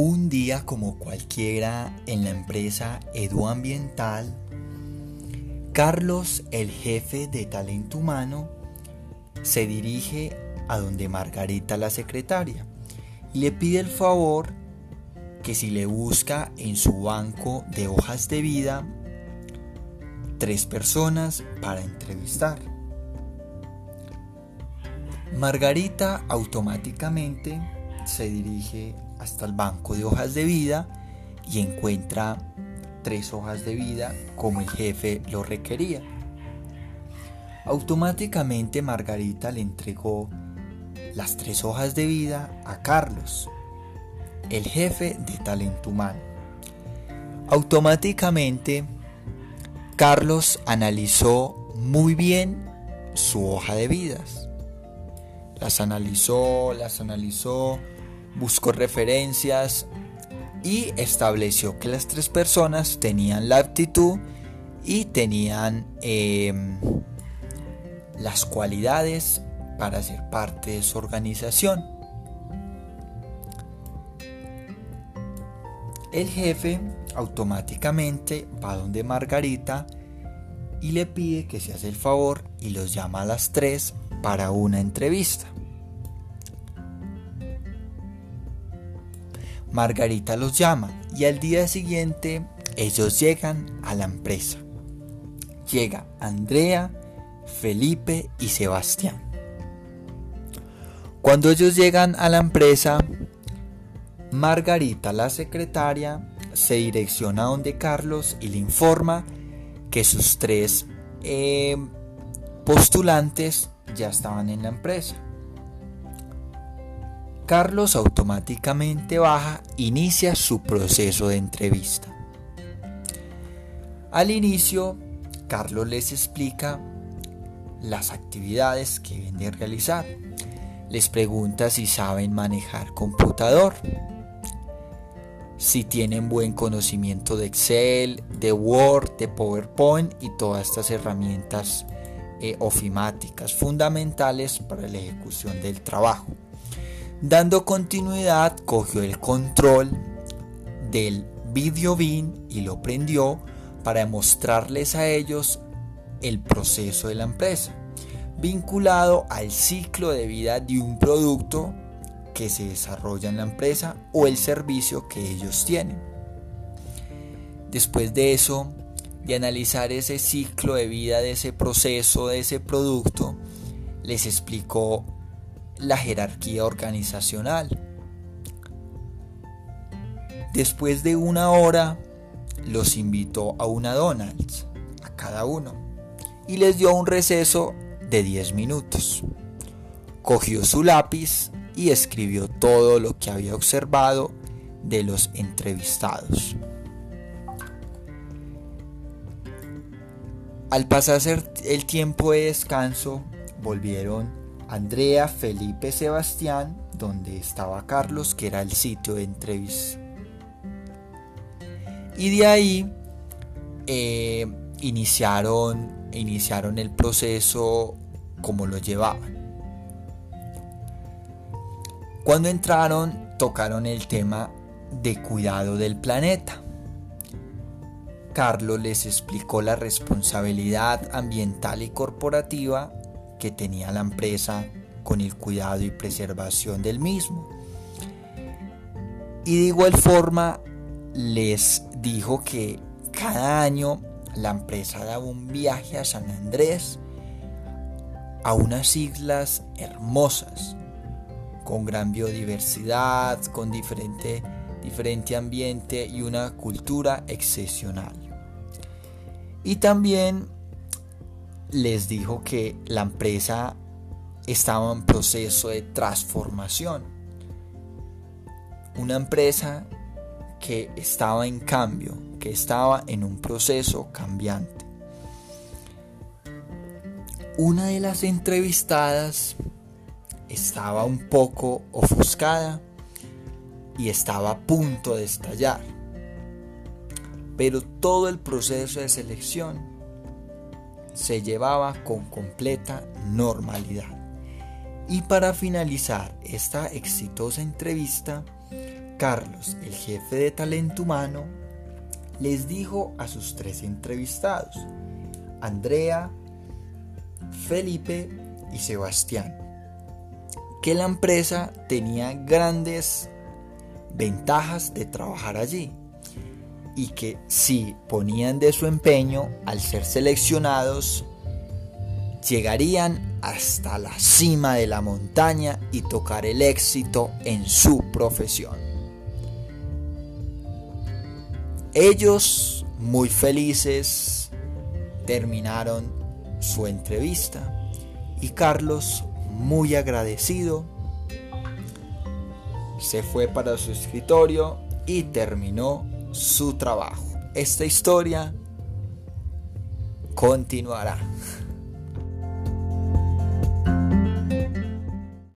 Un día como cualquiera en la empresa Eduambiental, Carlos, el jefe de talento humano, se dirige a donde Margarita, la secretaria, y le pide el favor que si le busca en su banco de hojas de vida tres personas para entrevistar. Margarita automáticamente se dirige hasta el banco de hojas de vida y encuentra tres hojas de vida como el jefe lo requería. Automáticamente Margarita le entregó las tres hojas de vida a Carlos, el jefe de talento humano. Automáticamente Carlos analizó muy bien su hoja de vidas. Las analizó, las analizó, buscó referencias y estableció que las tres personas tenían la aptitud y tenían em, las cualidades para ser parte de su organización. El jefe automáticamente va donde Margarita y le pide que se hace el favor y los llama a las tres para una entrevista. Margarita los llama y al día siguiente ellos llegan a la empresa. Llega Andrea, Felipe y Sebastián. Cuando ellos llegan a la empresa, Margarita, la secretaria, se direcciona donde Carlos y le informa que sus tres eh, postulantes ya estaban en la empresa. Carlos automáticamente baja, inicia su proceso de entrevista. Al inicio, Carlos les explica las actividades que deben de realizar. Les pregunta si saben manejar computador, si tienen buen conocimiento de Excel, de Word, de PowerPoint y todas estas herramientas eh, ofimáticas fundamentales para la ejecución del trabajo. Dando continuidad, cogió el control del video bin y lo prendió para mostrarles a ellos el proceso de la empresa, vinculado al ciclo de vida de un producto que se desarrolla en la empresa o el servicio que ellos tienen. Después de eso, de analizar ese ciclo de vida de ese proceso, de ese producto, les explicó la jerarquía organizacional. Después de una hora, los invitó a una Donald's, a cada uno, y les dio un receso de 10 minutos. Cogió su lápiz y escribió todo lo que había observado de los entrevistados. Al pasar el tiempo de descanso, volvieron Andrea, Felipe, Sebastián, donde estaba Carlos, que era el sitio de entrevista. Y de ahí eh, iniciaron, iniciaron el proceso como lo llevaban. Cuando entraron, tocaron el tema de cuidado del planeta. Carlos les explicó la responsabilidad ambiental y corporativa que tenía la empresa con el cuidado y preservación del mismo. Y de igual forma les dijo que cada año la empresa daba un viaje a San Andrés a unas islas hermosas, con gran biodiversidad, con diferente, diferente ambiente y una cultura excepcional. Y también les dijo que la empresa estaba en proceso de transformación. Una empresa que estaba en cambio, que estaba en un proceso cambiante. Una de las entrevistadas estaba un poco ofuscada y estaba a punto de estallar. Pero todo el proceso de selección se llevaba con completa normalidad. Y para finalizar esta exitosa entrevista, Carlos, el jefe de talento humano, les dijo a sus tres entrevistados, Andrea, Felipe y Sebastián, que la empresa tenía grandes ventajas de trabajar allí y que si ponían de su empeño al ser seleccionados, llegarían hasta la cima de la montaña y tocar el éxito en su profesión. Ellos, muy felices, terminaron su entrevista y Carlos, muy agradecido, se fue para su escritorio y terminó su trabajo. Esta historia continuará.